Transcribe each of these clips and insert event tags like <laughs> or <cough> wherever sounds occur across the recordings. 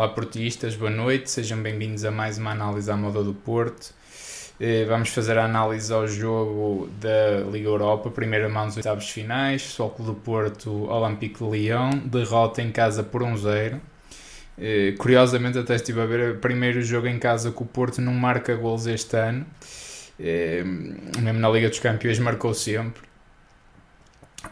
Olá portistas, boa noite, sejam bem-vindos a mais uma análise à moda do Porto. Eh, vamos fazer a análise ao jogo da Liga Europa, primeira mão dos oitavos finais, Soco do Porto, Olympique de Lyon, derrota em casa por 1-0. Eh, curiosamente até estive a ver o primeiro jogo em casa que o Porto não marca gols este ano. Eh, mesmo na Liga dos Campeões marcou sempre.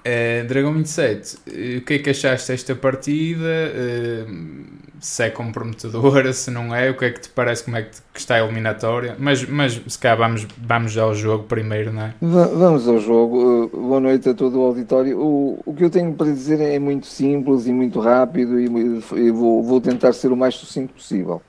Uh, Dragão 27, uh, o que é que achaste desta partida? Uh, se é comprometedora, <laughs> se não é, o que é que te parece, como é que, que está a eliminatória? Mas, mas se cá vamos, vamos ao jogo primeiro, não é? Vamos ao jogo. boa noite a todo o auditório. O, o que eu tenho para dizer é muito simples e muito rápido e, e vou, vou tentar ser o mais sucinto possível.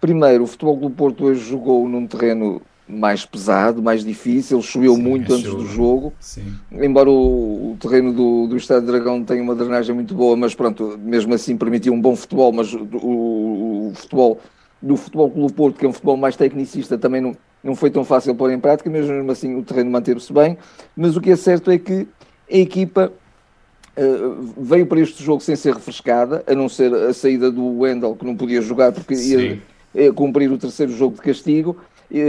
Primeiro, o Futebol do Porto hoje jogou num terreno mais pesado, mais difícil, choveu Sim, muito é antes do jogo. Sim. Embora o, o terreno do, do Estado de Dragão tenha uma drenagem muito boa, mas pronto, mesmo assim permitiu um bom futebol, mas o, o, o futebol do Futebol Clube Porto, que é um futebol mais tecnicista, também não, não foi tão fácil pôr em prática, mesmo assim o terreno manteve-se bem. Mas o que é certo é que a equipa uh, veio para este jogo sem ser refrescada, a não ser a saída do Wendel, que não podia jogar porque ia, ia cumprir o terceiro jogo de castigo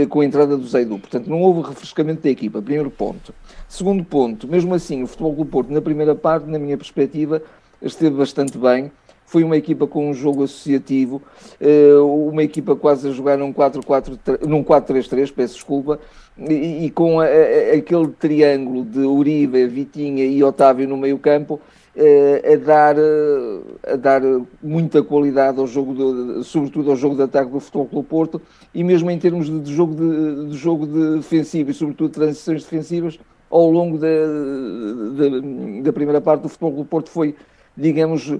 com a entrada do Zaidu. Portanto, não houve refrescamento da equipa, primeiro ponto. Segundo ponto, mesmo assim, o Futebol do Porto, na primeira parte, na minha perspectiva, esteve bastante bem. Foi uma equipa com um jogo associativo, eh, uma equipa quase a jogar num 4-3-3, peço desculpa, e, com aquele triângulo de Uribe, Vitinha e Otávio no meio campo, a dar, eh, a dar muita qualidade ao jogo, de, sobretudo ao jogo de ataque do Futebol Clube Porto, e mesmo em termos de, jogo, de, de, jogo defensivo e sobretudo transições defensivas, ao longo da, da, da primeira parte do Futebol Clube Porto foi, digamos,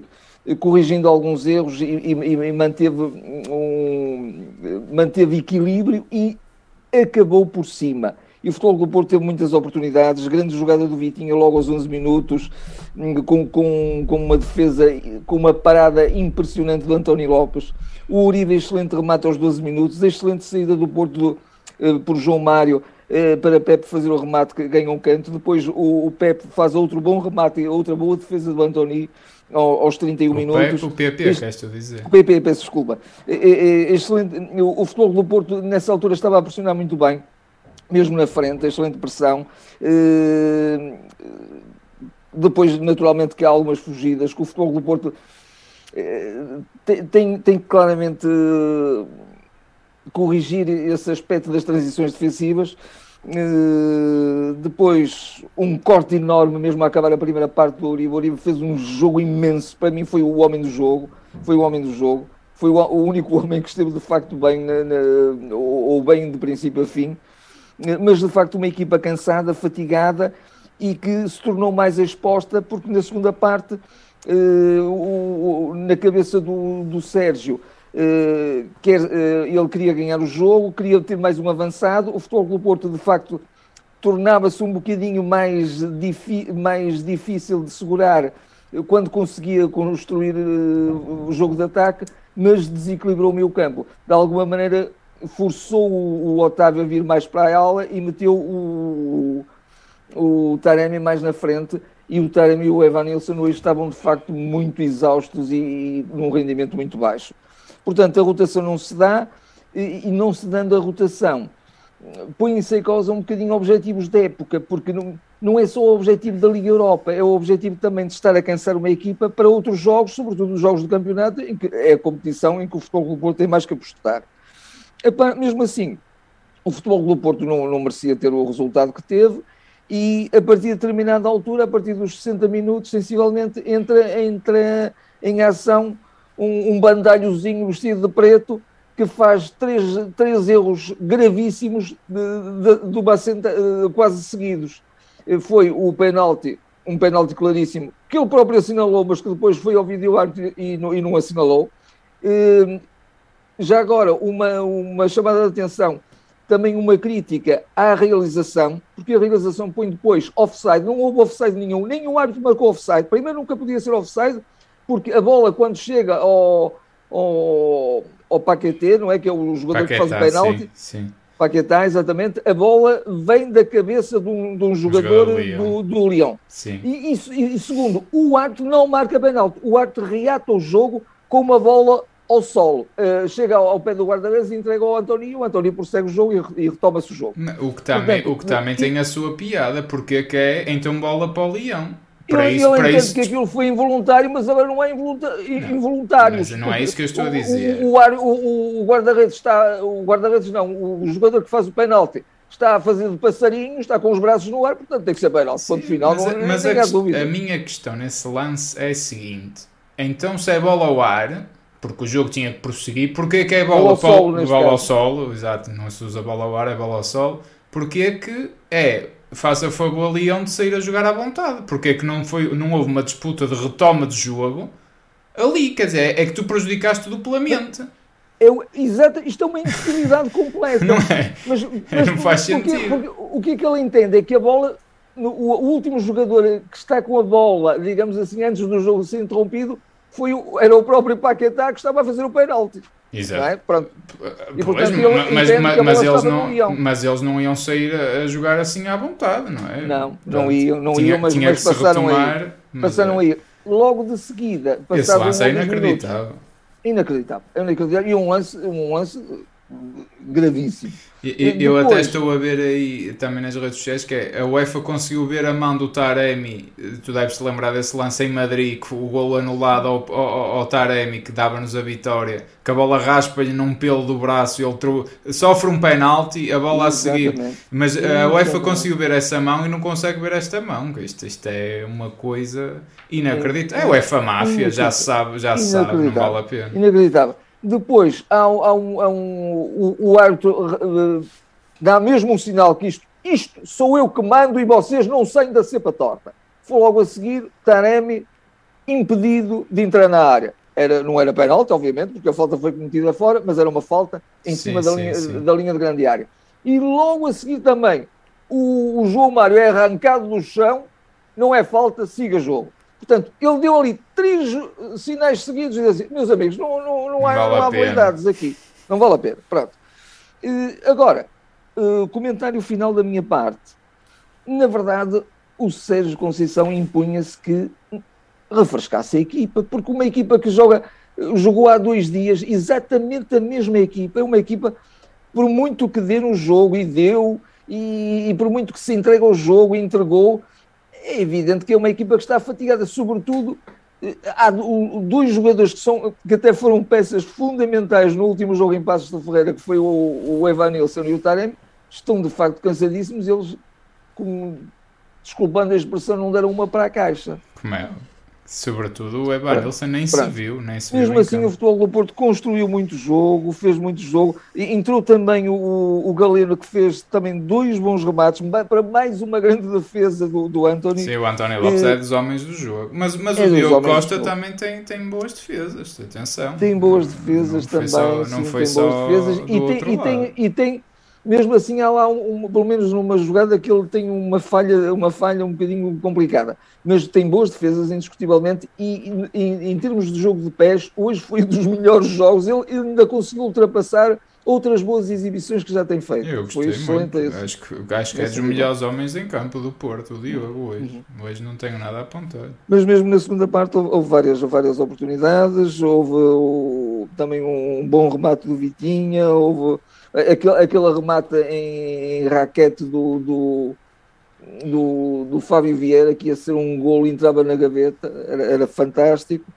corrigindo alguns erros e, e, e manteve, um, manteve equilíbrio e acabou por cima e o Futebol do Porto teve muitas oportunidades, grande jogada do Vitinha logo aos 11 minutos, com, com, com uma defesa, com uma parada impressionante do António Lopes, o Uribe excelente remate aos 12 minutos, excelente saída do Porto do, eh, por João Mário, eh, para Pepe fazer o remate que ganha um canto, depois o, o Pepe faz outro bom remate e outra boa defesa do Antoni aos 31 o minutos. o PP, este, queres dizer? O PP, peço desculpa. Excelente, o, o futebol do Porto nessa altura estava a pressionar muito bem mesmo na frente, excelente pressão. Eh, depois, naturalmente, que há algumas fugidas, que o futebol do Porto eh, tem, tem claramente corrigir esse aspecto das transições defensivas. Depois um corte enorme mesmo a acabar a primeira parte do Uribe. O Uribe fez um jogo imenso. Para mim foi o homem do jogo. Foi o homem do jogo. Foi o, único <laughs> homem que esteve de facto bem, na, na, ou, bem de princípio a fim mas de facto uma equipa cansada, fatigada e que se tornou mais exposta porque na segunda parte, eh, na cabeça do, do Sérgio, eh, quer, eh, ele queria ganhar o jogo, queria ter mais um avançado, o Futebol do Porto de facto tornava-se um bocadinho mais, mais difícil de segurar quando conseguia construir o jogo de ataque, mas desequilibrou o meio campo. De alguma maneira forçou o, o, Otávio a vir mais para a aula e meteu o, o, o Taremi mais na frente e o Taremi e o Evanilson hoje estavam de facto muito exaustos e, e num rendimento muito baixo. Portanto, a rotação não se dá e, e não se dando a rotação, põem-se em causa um bocadinho objetivos da época, porque não, não é só o objetivo da Liga Europa, é o objetivo também de estar a cansar uma equipa para outros jogos, sobretudo os jogos do campeonato, em que é a competição em que o Futebol Porto tem mais que apostar. Epá, mesmo assim, o Futebol do Porto não, não merecia ter o resultado que teve e a partir de determinada altura, a partir dos 60 minutos, sensivelmente, entra, entra em ação um, um bandalhozinho vestido de preto que faz três, três erros gravíssimos de, de, de uma senta, eh, quase seguidos. Foi o penalti, um penalti claríssimo, que ele próprio assinalou, mas que depois foi ao vídeo e, e, não, e não assinalou. Já agora, uma, uma chamada de atenção, também uma crítica à realização, porque a realização põe depois offside, não houve offside nenhum, nenhum árbitro marcou offside. Primeiro nunca podia ser offside, porque a bola quando chega ao, ao, ao Paquetê, não é que é o jogador Paquetá, que faz o penalti, sim, sim. Paquetá, exatamente, a bola vem da cabeça de um, de um jogador, jogador do, do Leão. Sim. E, e, e, segundo, o árbitro não marca penalti, o árbitro reata o jogo com uma bola ao solo, uh, chega ao, ao, pé do guarda-redes e entrega ao António, o António prossegue o jogo e, e retoma-se o jogo. O que também, Portanto, o que também que... tem a sua piada, porque é que é então bola para o Leão. Para ele, isso, ele para isso... que aquilo foi involuntário, mas agora não é involuntário. Mas não é isso que eu estou a dizer. O, o, o, guarda-redes está. O guarda-redes não, o jogador que faz o penalti está a fazer de passarinho, está com os braços no ar, portanto tem que ser penalti. Ponto final, mas, não, mas a, a minha questão nesse lance é a seguinte: então se é bola ao ar, porque o jogo tinha que prosseguir, porque é que é bola, bola ao solo? Bola ao solo, exato, não se usa bola ao ar, é bola ao solo. Porque é que é faça fogo ali onde sair a jogar à vontade. Porque é que não, foi, não houve uma disputa de retoma de jogo ali, quer dizer, é que tu prejudicaste duplamente. Eu, exato, isto é uma infidelidade <laughs> completa. Não é? Mas, mas não faz porque, sentido. Porque, o que é que ele entende? É que a bola, o, o, último jogador que está com a bola, digamos assim, antes do jogo ser interrompido, foi o, era o próprio Paquetá que estava a fazer o penalti. Exato. É? Pronto. E, portanto, pois, mas, mas, mas eles não, mas eles não iam sair a, a, jogar assim à vontade, não é? Não, não iam, não tinha, iam, mas, mas passaram aí. Passaram é. aí. Logo de seguida, passaram Esse lance é inacreditável. Minutos, inacreditável. É inacreditável. E um lance, um lance gravíssimo. Eu, Depois, até estou a ver aí também nas redes sociais que é, a UEFA conseguiu ver a mão do Taremi. Tu deves te lembrar desse lance em Madrid, que o gol anulado ao, ao, ao Taremi que dava-nos a vitória, que a bola raspa-lhe num pelo do braço e ele tru... sofre um penalti, a bola a seguir. Mas a UEFA conseguiu ver essa mão e não consegue ver esta mão. Isto, isto é uma coisa inacreditável. É a UEFA máfia, já sabe, já sabe, não vale a pena. Inacreditável. Depois, há, há um, há um, o, o árbitro uh, dá mesmo um sinal que isto, isto sou eu que mando e vocês não saem da cepa torta. Foi logo a seguir, Taremi impedido de entrar na área. Era, não era penalti, obviamente, porque a falta foi cometida fora, mas era uma falta em sim, cima da, sim, linha, sim. da linha de grande área. E logo a seguir também, o, o João Mário é arrancado do chão, não é falta, siga jogo. Portanto, ele deu ali três sinais seguidos e disse assim, meus amigos, não, não, não há, vale não há validades aqui. Não vale a pena. Pronto. agora, uh, comentário final da minha parte. Na verdade, o Sérgio Conceição impunha-se que refrescasse a equipa, porque uma equipa que joga, jogou há dois dias exatamente a mesma equipa, é uma equipa, por muito que dê no jogo e deu, e, e por muito que se entregue ao jogo e entregou, é evidente que é uma equipa que está fatigada, sobretudo eh, há dois jogadores que, são, que até foram peças fundamentais no último jogo em Passos de Ferreira, que foi o, o Evanilson e o Taremi, estão de facto cansadíssimos, eles, com, desculpando a expressão, não deram uma para a caixa. Como é? Sobretudo o Evanilson nem se viu, nem se Mesmo assim, o futebol do Porto construiu muito jogo, fez muito jogo. E entrou também o, o Galeno, que fez também dois bons remates para mais uma grande <laughs> defesa do, do Anthony. Sim, o António Lopes é, é dos homens do jogo. Mas, mas é o Diogo Costa também tem, tem boas defesas, atenção. Tem boas defesas não também. Só, não sim, foi só. Defesas. E tem, e, tem, e tem mesmo assim há lá, um, um, pelo menos numa jogada, que ele tem uma falha, uma falha um bocadinho complicada, mas tem boas defesas, indiscutivelmente, e, e, e em termos de jogo de pés, hoje foi um dos melhores jogos, ele, ainda conseguiu ultrapassar outras boas exibições que já tem feito. Eu gostei foi excelente muito. Acho que, acho que é dos melhores homens em campo do Porto, o Diogo, hoje. Uhum. Hoje não tenho nada a apontar. Mas mesmo na segunda parte houve, várias, várias oportunidades, houve, houve, também um bom remate do Vitinha, houve aquele, aquele remate em, raquete do, do, do, do, Fábio Vieira, que ia ser um golo, entrava na gaveta, era, era fantástico.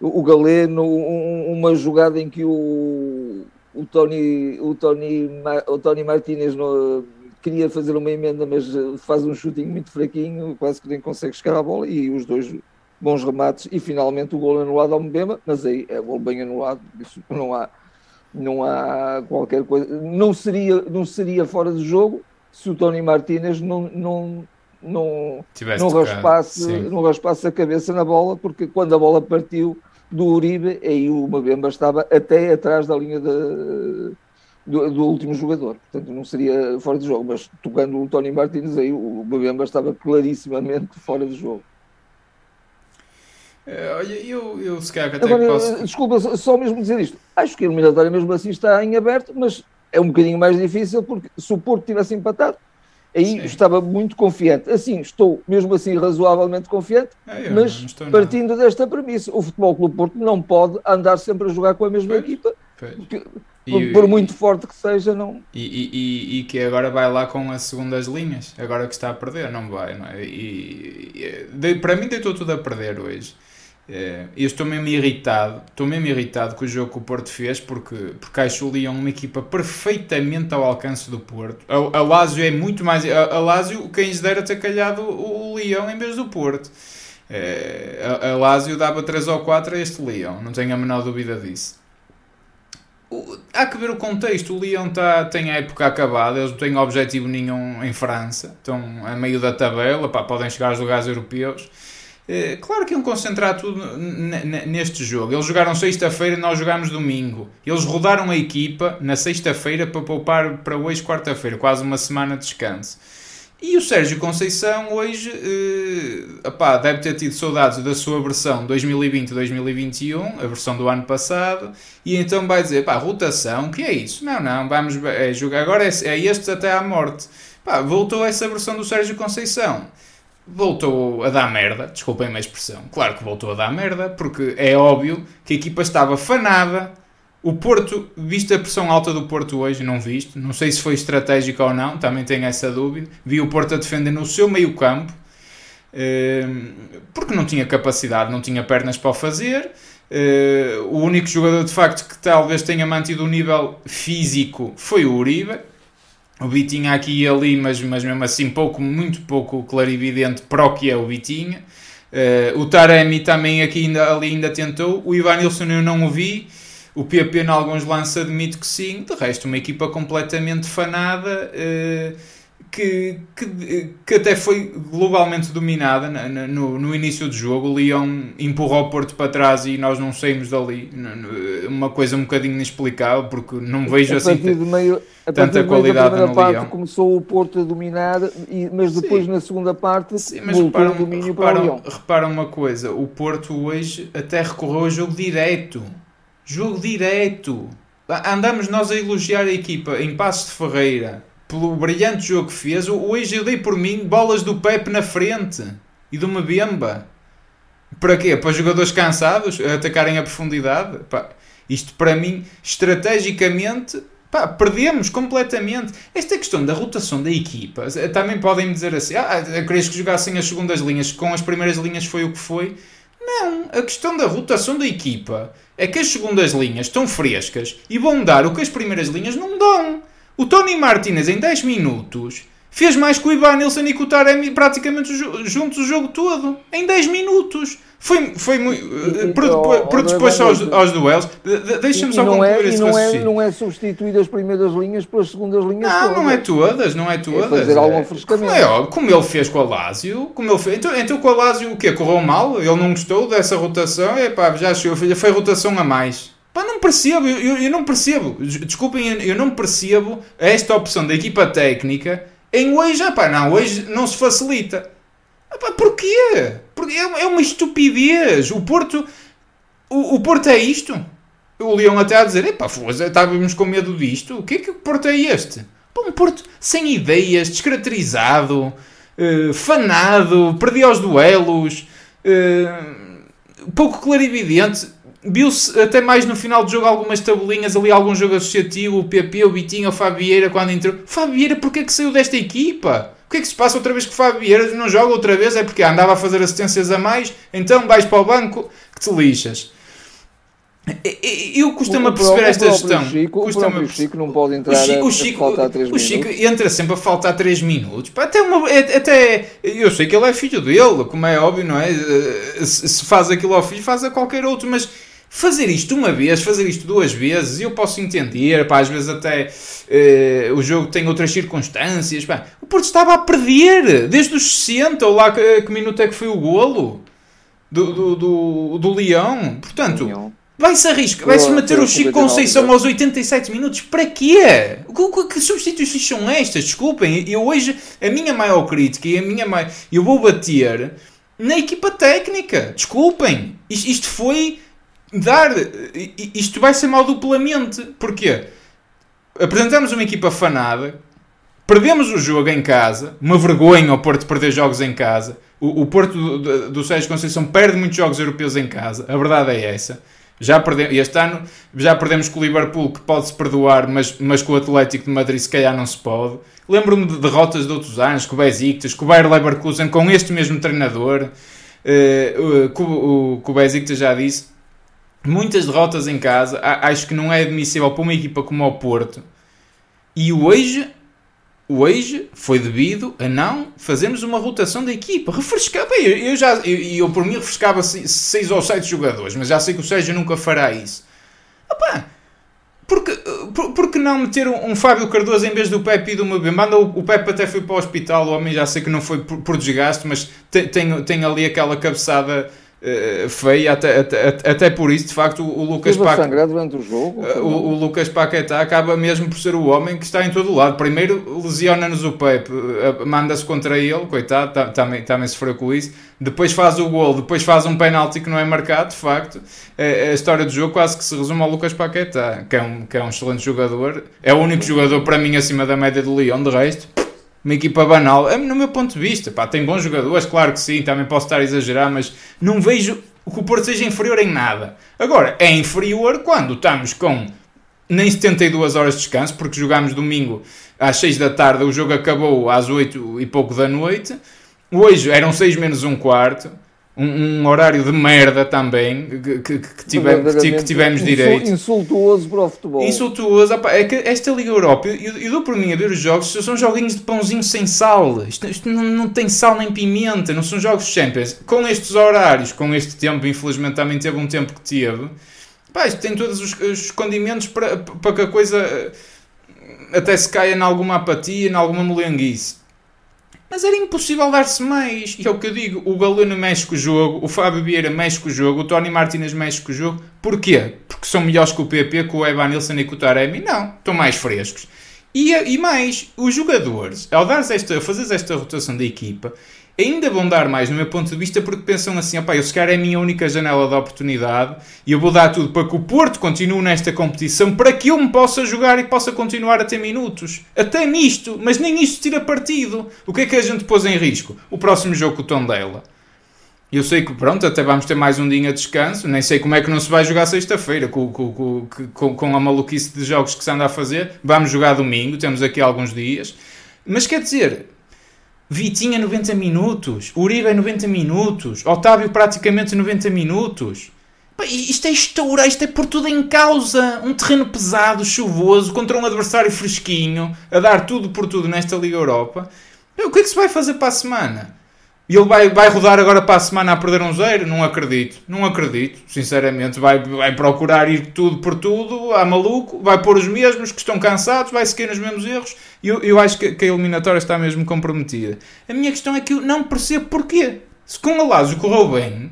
O, Galeno, um, uma jogada em que o, o Tony, o Tony, o Tony Martínez no, queria fazer uma emenda, mas faz um chutinho muito fraquinho, quase que nem consegue chegar à bola, e os dois bons remates, e finalmente o gol anulado ao Mbemba, mas aí é gol bem anulado, isso não há, não há qualquer coisa, não seria, não seria fora de jogo se o Tony Martínez não, não, não, não, raspasse, não raspasse a cabeça na bola, porque quando a bola partiu do Uribe, aí o Mabemba estava até atrás da linha de, do, do, último jogador, portanto não seria fora de jogo, mas tocando o Tony Martínez, aí o Mabemba estava clarissimamente fora de jogo. Olha, eu, eu se calhar até Agora, posso... Desculpa, só mesmo dizer isto. Acho que a eliminatória mesmo assim está em aberto, mas é um bocadinho mais difícil porque se o Porto tivesse empatado, Aí Sim. estava muito confiante. Assim, estou mesmo assim razoavelmente confiante, é, mas partindo nada. desta premissa, o Futebol Clube Porto não pode andar sempre a jogar com a mesma pois, equipa. Pois. Porque, e, por, muito forte que seja, não. E, e, e, que agora vai lá com as segundas linhas, agora que está a perder, não vai, não é? E, de, para mim, deitou tudo a perder hoje. É, eu estou mesmo irritado, estou mesmo irritado com o jogo que o Porto fez, porque, porque acho o Lyon uma equipa perfeitamente ao alcance do Porto. A, a Lazio é muito mais. A, a Lazio, quem lhes dera ter calhado o, o Lyon em vez do Porto. É, a, a Lazio dava 3 ou 4 a este Lyon, não tenho a menor dúvida disso. O, há que ver o contexto. O Lyon tá, tem a época acabada, eles não têm objetivo nenhum em França, estão a meio da tabela, pá, podem chegar aos lugares europeus claro que iam concentrar tudo neste jogo. Eles jogaram sexta-feira nós jogámos domingo. Eles rodaram a equipa na sexta-feira para poupar para hoje, quarta-feira, quase uma semana de descanso. E o Sérgio Conceição hoje uh, opá, deve ter tido saudades da sua versão 2020-2021, a versão do ano passado, e então vai dizer, pá, rotação, que é isso? Não, não, vamos é, jogar, agora é, é este até à morte. Pá, voltou essa versão do Sérgio Conceição voltou a dar merda, desculpem a expressão, claro que voltou a dar merda, porque é óbvio que a equipa estava fanada. O Porto, visto a pressão alta do Porto hoje, não visto, não sei se foi estratégico ou não, também tenho essa dúvida. Vi o Porto a defender no seu meio campo, ehm, porque não tinha capacidade, não tinha pernas para o fazer. Eh, o único jogador de facto que talvez tenha mantido o nível físico foi o Uribe o Vitinha aqui e ali, mas, mas mesmo assim pouco, muito pouco clarividente para o que é o Vitinha. Uh, o Taremi também aqui ainda, ali ainda tentou. O Ivan Nilsson eu não o vi. O PP em alguns lances admito que sim. De resto, uma equipa completamente fanada. Uh, que, que, que até foi globalmente dominada no, no início do jogo. O Lyon empurrou o Porto para trás e nós não saímos dali. Uma coisa um bocadinho inexplicável, porque não vejo assim meio, tanta qualidade no parte Lyon. Começou o Porto a dominar, mas depois Sim. na segunda parte Sim, mas reparam, o domínio reparam, para o Lyon. Repara uma coisa, o Porto hoje até recorreu ao jogo direto. Jogo direto. Andamos nós a elogiar a equipa em Passos de Ferreira pelo brilhante jogo que fez, hoje eu dei por mim bolas do Pepe na frente e de uma Bemba. Para quê? Para jogadores cansados atacarem a profundidade? Pá, isto para mim, estrategicamente, pá, perdemos completamente. Esta questão da rotação da equipa, também podem me dizer assim: ah, querias que jogassem as segundas linhas, com as primeiras linhas foi o que foi. Não, a questão da rotação da equipa é que as segundas linhas estão frescas e vão dar o que as primeiras linhas não dão. O Tony Martinez em 10 minutos fez mais que o Ivan Nilsson e que o Taremi praticamente juntos o jogo todo. Em 10 minutos. Foi, foi muito. Uh, predisposto aos, aos duelos. Deixa-me só concluir é, esse não é, não é substituir as primeiras linhas pelas segundas linhas. Não, todas. não é todas, não é todas. É fazer é, algum. Como, é, como ele fez com a Lazio. Como ele fez, então, então com a Lazio o quê? Correu mal? Ele não gostou dessa rotação? É pá, já achou, foi rotação a mais. Pá, não percebo, eu, eu não percebo. Desculpem, eu não percebo esta opção da equipa técnica em hoje. Ah, pá, não, hoje não se facilita. Ah, pá, porquê? Porque é, é uma estupidez. O Porto, o, o Porto é isto. O Leão até a dizer: epá, estávamos com medo disto. O que é que o Porto é este? Pá, um Porto sem ideias, descaracterizado, uh, fanado, perdia os duelos, uh, pouco clarividente viu-se até mais no final do jogo algumas tabelinhas ali, algum jogo associativo, o PP, o Vitinho, o Fabieira quando entrou. Fabieira, porquê é que saiu desta equipa? O que é que se passa outra vez com o Fabieira? Não joga outra vez? É porque andava a fazer assistências a mais? Então vais para o banco que te lixas. Eu costumo perceber esta gestão. Chico, o Chico não pode entrar o Chico, a, Chico, a faltar 3 o Chico entra sempre a faltar 3 minutos. Até, uma, até eu sei que ele é filho dele, como é óbvio, não é? Eh, se faz aquilo ao filho, faz a qualquer outro, mas Fazer isto uma vez, fazer isto duas vezes, eu posso entender, pá, às vezes até uh, o jogo tem outras circunstâncias. Pá. O Porto estava a perder desde os 60, ou lá que, que minuto é que foi o golo do, do, do, do Leão. Portanto, vai-se arriscar, vai-se meter o Chico Conceição aos 87 minutos. Para quê? Que, que substituições são estas? Desculpem, eu hoje, a minha maior crítica e a minha maior. Eu vou bater na equipa técnica. Desculpem, isto foi dar. Isto vai ser mal duplamente. Porquê? Apresentamos uma equipa fanada Perdemos o jogo em casa, uma vergonha o Porto perder jogos em casa. O, o Porto do, do, do Sérgio Conceição perde muitos jogos europeus em casa, a verdade é essa. Já perdemos, este ano já perdemos com o Liverpool, que pode-se perdoar, mas, mas com o Atlético de Madrid se calhar não se pode. Lembro-me de derrotas de outros anos, com o Besiktas, com o Bayer Leverkusen, com este mesmo treinador, uh, uh, com, o, com o Besiktas já disse. Muitas derrotas em casa, acho que não é admissível para uma equipa como o Porto. E hoje hoje foi devido a não fazermos uma rotação da equipa. Refrescar, bem, eu, já, eu, eu por mim refrescava seis ou sete jogadores, mas já sei que o Sérgio nunca fará isso. Opa, porque, por, porque não meter um, um, Fábio Cardoso em vez do Pepe e do Mbemba? O, o Pepe até foi para o hospital, o homem já sei que não foi por, por desgaste, mas tem, tem, tem ali aquela cabeçada uh, feia, até, até, até por isso, de facto, o, o Lucas Paquetá. durante o jogo? Uh, o, o, Lucas Paquetá acaba mesmo por ser o homem que está em todo o lado. Primeiro lesiona-nos o Pepe, uh, manda-se contra ele, coitado, também, também sofreu com isso. Depois faz o gol, depois faz um penalti que não é marcado, de facto. a história do jogo quase que se resume ao Lucas Paquetá, que é um, que é um excelente jogador. É o único jogador para mim acima da média do Leão, de resto uma equipa banal. É, no meu ponto de vista, pá, tem bons jogadores, claro que sim, também posso estar a exagerar, mas não vejo que o Porto seja inferior em nada. Agora, é inferior quando estamos com nem 72 horas de descanso, porque jogámos domingo às 6 da tarde, o jogo acabou às 8 e pouco da noite. Hoje eram 6 menos um quarto um, um, horário de merda também que, que, que, tivemos, que tivemos direito. Insultuoso para o futebol. Insultuoso. Opa, é que esta Liga Europa, eu, eu dou por mim a ver os jogos, são joguinhos de pãozinho sem sal. Isto, isto não, não, tem sal nem pimenta, não são jogos Champions. Com estes horários, com este tempo, infelizmente também teve um tempo que teve. Pá, isto tem todos os, os condimentos para, para que a coisa eh, até se caia em alguma apatia, em alguma molenguice. Mas era impossível dar-se mais. E é o que eu digo: o Galeno mexe com o jogo, o Fábio Vieira mexe com o jogo, o Tony Martinez mexe com o jogo. Porquê? Porque são melhores que o PP, com o Evan Nilsson e com o Taremi? Não, estão mais frescos. E, e mais, os jogadores, ao dar esta, fazeres esta rotação da equipa, ainda vão dar mais, no meu ponto de vista, porque pensam assim: opá, eu se calhar é a minha única janela de oportunidade e eu vou dar tudo para que o Porto continue nesta competição para que eu me possa jogar e possa continuar a ter minutos. Até nisto, mas nem isto tira partido. O que é que a gente pôs em risco? O próximo jogo com o Tondela. Eu sei que, pronto, até vamos ter mais um dia de descanso. Nem sei como é que não se vai jogar sexta-feira com, com, com, com, a maluquice de jogos que se anda a fazer. Vamos jogar domingo, temos aqui alguns dias. Mas quer dizer, Vitinha 90 minutos, Uribe 90 minutos, Otávio praticamente 90 minutos. Isto é estourar, isto é por tudo em causa. Um terreno pesado, chuvoso, contra um adversário fresquinho, a dar tudo por tudo nesta Liga Europa. O que é que se vai fazer para a semana? E ele vai, vai rodar agora para a semana a perder um zero? Não acredito. Não acredito, sinceramente. Vai, vai procurar ir tudo por tudo, a maluco, vai pôr os mesmos que estão cansados, vai seguir nos mesmos erros. E eu, eu acho que, que, a eliminatória está mesmo comprometida. A minha questão é que eu não percebo porquê. Se com a Lásio correu bem,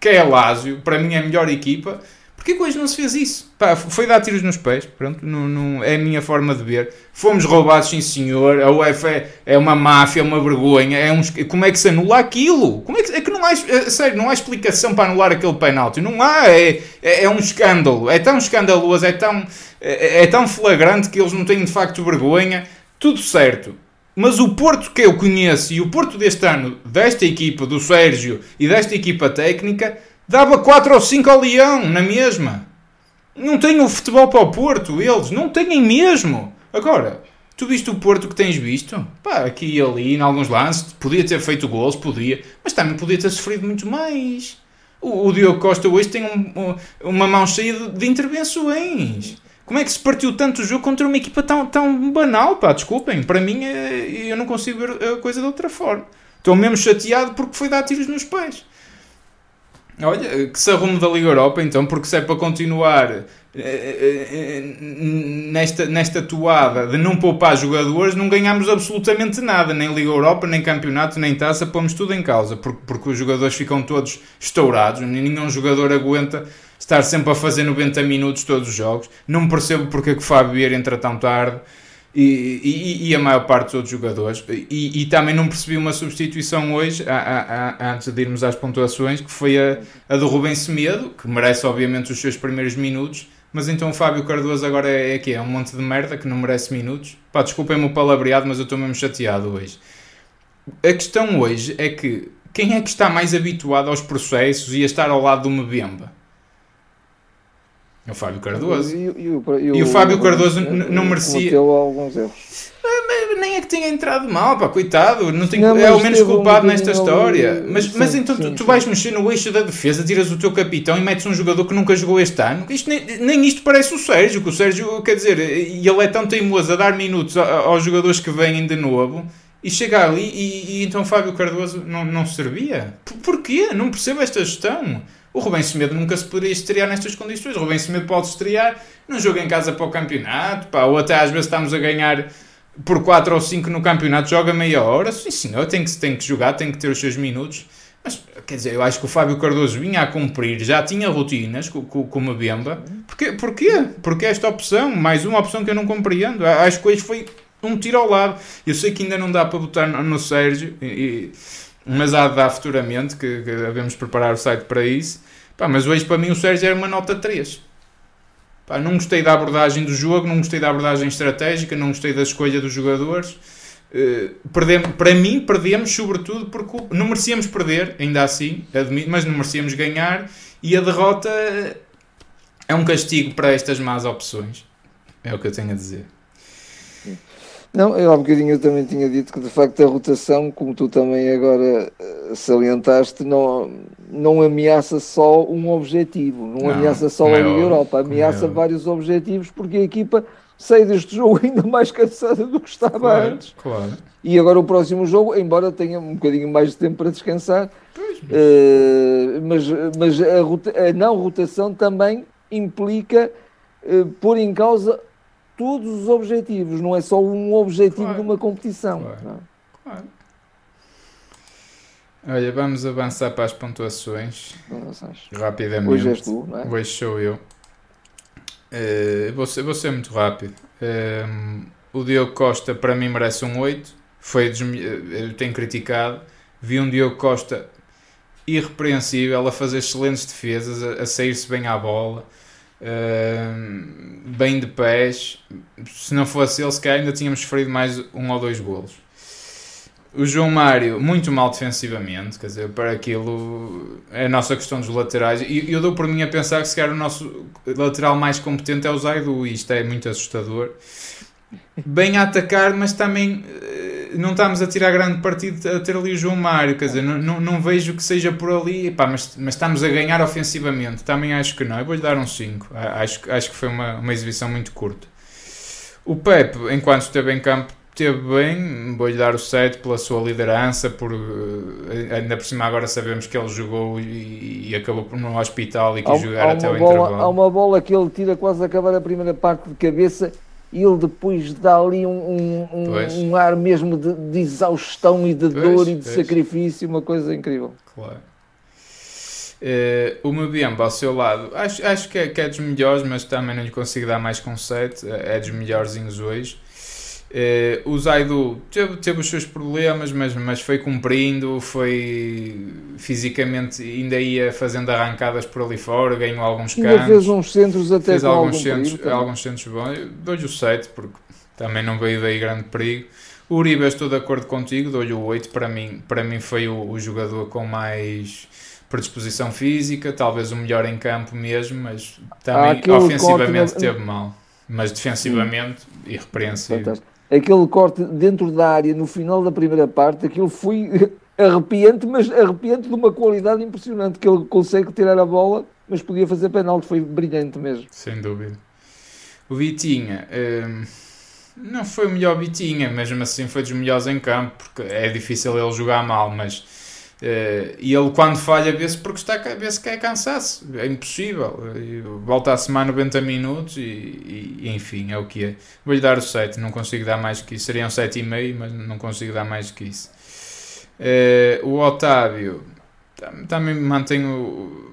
que é a Lásio, para mim é a melhor equipa, Porquê que hoje não se fez isso? Pá, foi dar tiros nos pés, pronto, não, não, é a minha forma de ver. Fomos roubados, sim senhor, a UEFA é, é uma máfia, é uma vergonha, é um, como é que se anula aquilo? Como é, que, é que não há, é, sério, não há explicação para anular aquele penalti, não há, é, é, é um escândalo, é tão escandaloso, é tão, é, é tão flagrante que eles não têm de facto vergonha, tudo certo. Mas o Porto que eu conheço e o Porto deste ano, desta equipa, do Sérgio e desta equipa técnica, Dava 4 ou 5 ao Leão, na mesma. Não têm o futebol para o Porto, eles. Não têm mesmo. Agora, tu viste o Porto que tens visto? Pá, aqui e ali, em alguns lances, podia ter feito gols, podia. Mas também podia ter sofrido muito mais. O, o Diogo Costa hoje tem um, uma mão cheia de, de, intervenções. Como é que se partiu tanto o jogo contra uma equipa tão, tão banal? Pá, desculpem. Para mim, é, eu não consigo ver a coisa de outra forma. Estou mesmo chateado porque foi dar tiros nos pés. Olha, que se arrume da Liga Europa então, porque se é para continuar eh, eh, eh, nesta, nesta toada de não poupar jogadores, não ganhamos absolutamente nada, nem Liga Europa, nem campeonato, nem taça, pomos tudo em causa, porque, porque os jogadores ficam todos estourados, nenhum jogador aguenta estar sempre a fazer 90 minutos todos os jogos. Não percebo porque é que o Fábio Vieira entra tão tarde e, e, e, a maior parte dos outros jogadores. E, e, também não percebi uma substituição hoje, a, a, a, antes de irmos às pontuações, que foi a, a do Rubem Semedo, que merece obviamente os seus primeiros minutos, mas então o Fábio Cardoso agora é, é que é um monte de merda que não merece minutos. Pá, desculpem-me o palavreado, mas eu estou mesmo chateado hoje. A questão hoje é que quem é que está mais habituado aos processos e a estar ao lado do Mbemba? É o Fábio Cardoso. E, e, e, e o Fábio Cardoso não merecia. alguns erros. Ah, nem é que tenha entrado mal, pá, coitado, não tem, não, é o menos culpado um nesta história. Mas, sim, mas então sim, tu, tu, vais mexer no eixo da defesa, tiras o teu capitão e metes um jogador que nunca jogou este ano. Isto nem, nem isto parece o Sérgio, que o Sérgio, quer dizer, e ele é tão teimoso a dar minutos aos jogadores que vêm de novo e chega ali e, e então Fábio Cardoso não, não servia. Por, porquê? Não percebo esta gestão. O Rubem Semedo nunca se poderia estrear nestas condições. O Rubem Semedo pode estrear num jogo em casa para o campeonato, pá, ou até às vezes estamos a ganhar por 4 ou 5 no campeonato, joga meia hora. Sim, senhor, tem que, tem que jogar, tem que ter os seus minutos. Mas, quer dizer, eu acho que o Fábio Cardoso vinha a cumprir, já tinha rotinas com, com, com uma Bemba. Porquê? Porquê? Porque esta opção, mais uma opção que eu não compreendo. Acho que hoje foi um tiro ao lado. Eu sei que ainda não dá para botar no, no Sérgio, e, mas há de dar futuramente, que, que devemos preparar o site para isso. Pá, mas hoje para mim o Sérgio era uma nota 3. Pá, não gostei da abordagem do jogo, não gostei da abordagem estratégica, não gostei da escolha dos jogadores. Uh, perdemos, para mim, perdemos sobretudo porque não merecíamos perder, ainda assim, admito, mas não merecíamos ganhar. E a derrota é um castigo para estas más opções. É o que eu tenho a dizer. Não, eu há bocadinho eu também tinha dito que de facto a rotação, como tu também agora eh, salientaste, não, não ameaça só um objetivo, não, não ameaça só a Liga Europa, ameaça vários objetivos porque a equipa sai deste <laughs> jogo ainda mais cansada do que estava claro, antes. Claro. E agora o próximo jogo, embora tenha um bocadinho mais de tempo para descansar, uh, mas, mas a, a, não rotação também implica uh, pôr em causa todos os objetivos, não é só um objetivo claro. de uma competição. Claro. É? claro. Olha, vamos avançar para as pontuações. Rapidamente. Hoje és tu, não é? Hoje sou eu. Uh, vou, ser, vou ser muito rápido. Uh, o Diogo Costa, para mim, merece um 8. Foi, eu tenho criticado. Vi um Diogo Costa irrepreensível a fazer excelentes defesas, a, a sair-se bem à bola bem de pés. Se não fosse ele, se calhar ainda tínhamos sofrido mais um ou dois golos. O João Mário, muito mal defensivamente, quer dizer, para aquilo é a nossa questão dos laterais. E eu dou por mim a pensar que se calhar o nosso lateral mais competente é o Zaidu, e isto é muito assustador. Bem a atacar, mas também não estamos a tirar grande partido a ter ali o João Mário, quer dizer, não, não, não vejo que seja por ali, pá, mas, mas estamos a ganhar ofensivamente, também acho que não, eu vou-lhe dar um 5, acho, acho que foi uma, uma exibição muito curta. O Pepe, enquanto esteve em campo, esteve bem, vou-lhe dar o 7 pela sua liderança, por, eh, ainda por cima agora sabemos que ele jogou e, e acabou no hospital e quis jogar até o bola, intervalo. Há uma bola que ele tira quase a acabar a primeira parte de cabeça ele depois dá ali um, um, um ar mesmo de, de, exaustão e de pois, dor e de pois. sacrifício, uma coisa incrível. Claro. Uh, o Mbemba ao seu lado, acho, acho que, é, que é dos melhores, mas também não lhe consigo dar mais com 7, é dos melhorzinhos hoje. Uh, o Zaidu teve, teve os seus problemas, mas, mas foi cumprindo, foi fisicamente, ainda ia fazendo arrancadas por ali fora, ganhou alguns cantos. Ainda fez uns centros até fez alguns centros, alguns centros bons. Dou-lhe o 7, porque também não veio daí grande perigo. O Uribe, estou de acordo contigo, dou-lhe o 8. Para mim, para mim foi o, o jogador com mais predisposição física, talvez o melhor em campo mesmo, mas também ofensivamente teve mal. Mas defensivamente, irrepreensível. Fantástico aquele corte dentro da área no final da primeira parte, aquilo foi <laughs> arrepiante, mas arrepiante de uma qualidade impressionante, que ele consegue tirar a bola, mas podia fazer penalti, foi brilhante mesmo. Sem dúvida. O Vitinha, hum, não foi o melhor Vitinha, mesmo assim foi dos melhores em campo, porque é difícil ele jogar mal, mas Uh, e ele quando falha vê-se porque está vê-se que é cansaço, é impossível. Volta a semana 90 minutos e, e, enfim, é o que é. Vou-lhe dar o 7, não consigo dar mais que isso. Seriam 7,5, mas não consigo dar mais que isso. Uh, o Otávio também mantenho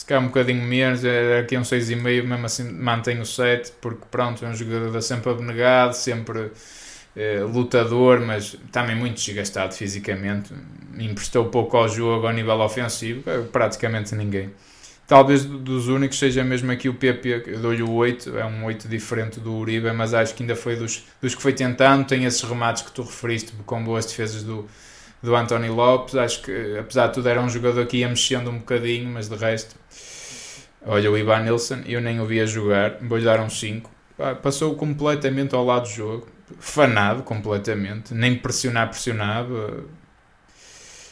se calhar um bocadinho menos, era aqui um 6,5, mesmo assim mantenho o 7, porque pronto, é um jogador sempre abnegado, sempre eh, lutador, mas também muito desgastado fisicamente. Emprestou pouco ao jogo ao nível ofensivo, eh, praticamente ninguém. talvez dos únicos seja mesmo aqui o PP, eu dou-lhe o 8, é um 8 diferente do Uribe, mas acho que ainda foi dos, dos que foi tentando, tem esses remates que tu referiste com boas defesas do, do António Lopes, acho que apesar de tudo era um jogador que ia mexendo um bocadinho, mas de resto, olha o Ivan Nilsson, eu nem o via jogar, vou-lhe dar um 5, passou completamente ao lado do jogo, fanado completamente, nem pressionar pressionava.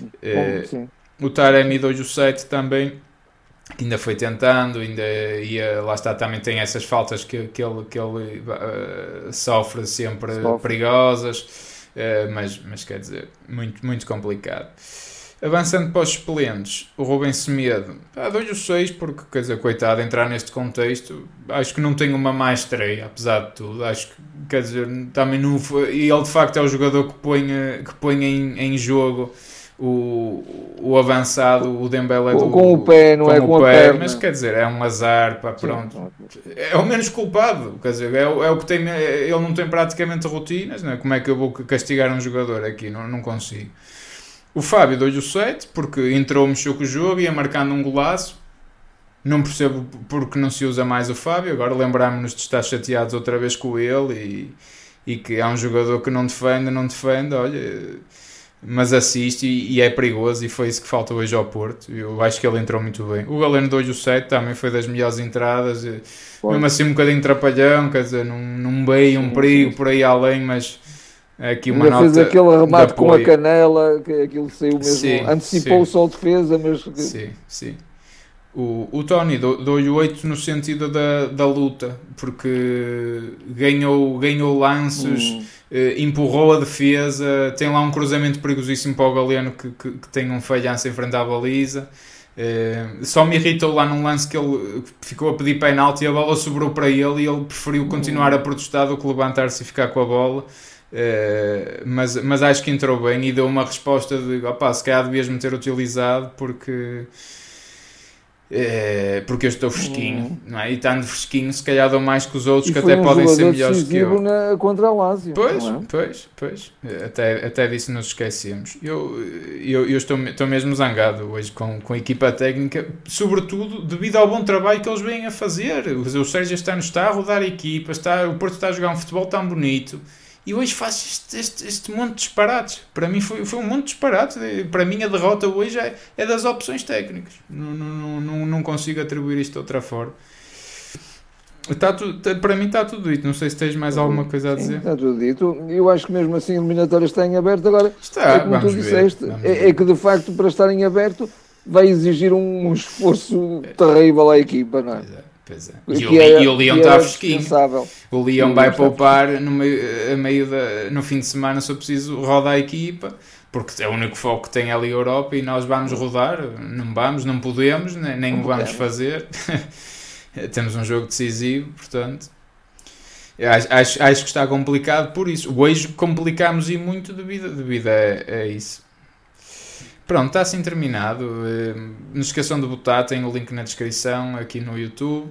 Bom, eh, o Taremi deu-lhe o 7 também, que ainda foi tentando, ainda ia, lá está, também tem essas faltas que, que ele, que ele uh, sofre sempre sofre. perigosas, uh, mas, mas quer dizer, muito, muito complicado. Avançando para os excelentes, o Rubem Semedo, ah, dou-lhe o 6 porque, quer dizer, coitado, entrar neste contexto, acho que não tem uma má estreia, apesar de tudo, acho que, quer dizer, também não foi, e ele de facto é o jogador que põe, que põe em, em jogo o, o avançado, o Dembélé do, com o pé, não com é o com pé, mas quer dizer, é um azar, pá, pronto. É o menos culpado, quer dizer, é, é o que tem, ele não tem praticamente rotinas, não é? como é que eu vou castigar um jogador aqui? Não, não consigo. O Fábio deu-lhe o 7, porque entrou, mexeu com o jogo, ia marcando um golaço. Não percebo porque não se usa mais o Fábio. Agora lembrámos-nos de estar chateados outra vez com ele e, e que é um jogador que não defende, não defende. Olha, mas assiste e, e, é perigoso e foi isso que falta hoje ao Porto. Eu acho que ele entrou muito bem. O Galeno 2 o 7 também foi das melhores entradas, Pode. mesmo assim um bocadinho trapalhão, quer dizer, num, num veio um perigo por aí além, mas aqui uma Ainda nota fez aquele remate com a canela, que aquilo saiu mesmo, sim, antecipou sim. só a defesa, mas... Sim, sim. O, o Tony dou-lhe 8 no sentido da, da luta, porque ganhou, ganhou lances... Hum Uh, empurrou a defesa, tem lá um cruzamento perigosíssimo para o Galeno que, que, que tem um falhanço em frente à baliza. Uh, só me irritou lá num lance que ele ficou a pedir penalti e a bola sobrou para ele e ele preferiu continuar a protestar do que levantar-se e ficar com a bola. Uh, mas, mas acho que entrou bem e deu uma resposta de opá, se calhar devias-me ter utilizado porque é, porque eu estou fresquinho, uhum. não é? E estando fresquinho, se calhar dou mais que os outros e que até um podem ser melhores que eu. Na, contra a Lazio. Pois, é? pois, pois. Até, até disso nos esquecemos. Eu, eu, eu estou, estou mesmo zangado hoje com, com a equipa técnica, sobretudo devido ao bom trabalho que eles vêm a fazer. O, o Sérgio está está a rodar a equipa, está, o Porto está a jogar um futebol tão bonito e hoje faz este, este, este monte de disparates. Para mim foi, foi um monte de disparates. Para mim a derrota hoje é, é das opções técnicas. Não, não, não, não consigo atribuir isto de outra forma. Está tudo, tá, para mim está tudo dito. Não sei se tens mais alguma coisa a dizer. Sim, está tudo dito. Eu acho que mesmo assim a eliminatória está em aberto. Agora, está, é como tu disseste, é, é, que de facto para estar em aberto vai exigir um, esforço terrível à equipa, não é? Pois é. E, o, é, e o Leão está é fresquinho. O Leão vai poupar no, meio, a meio da, no fim de semana, se eu preciso, roda a equipa, porque é o único foco que tem ali a Europa e nós vamos rodar. Não vamos, não podemos, nem, nem não o vamos fazer. <laughs> Temos um jogo decisivo, portanto. Acho, acho, acho, que está complicado por isso. Hoje complicamos e muito devido, devido a, a isso. Pronto, está assim terminado. Eh, não esqueçam de votar, tem o link na descrição aqui no YouTube.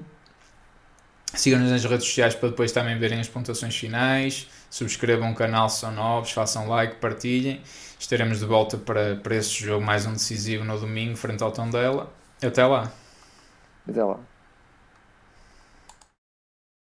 Sigam-nos nas redes sociais para depois também verem as pontuações finais. Subscrevam o canal se são novos, façam like, partilhem. Estaremos de volta para, para esse jogo mais um decisivo no domingo, frente ao Tondela. Até lá. Até lá.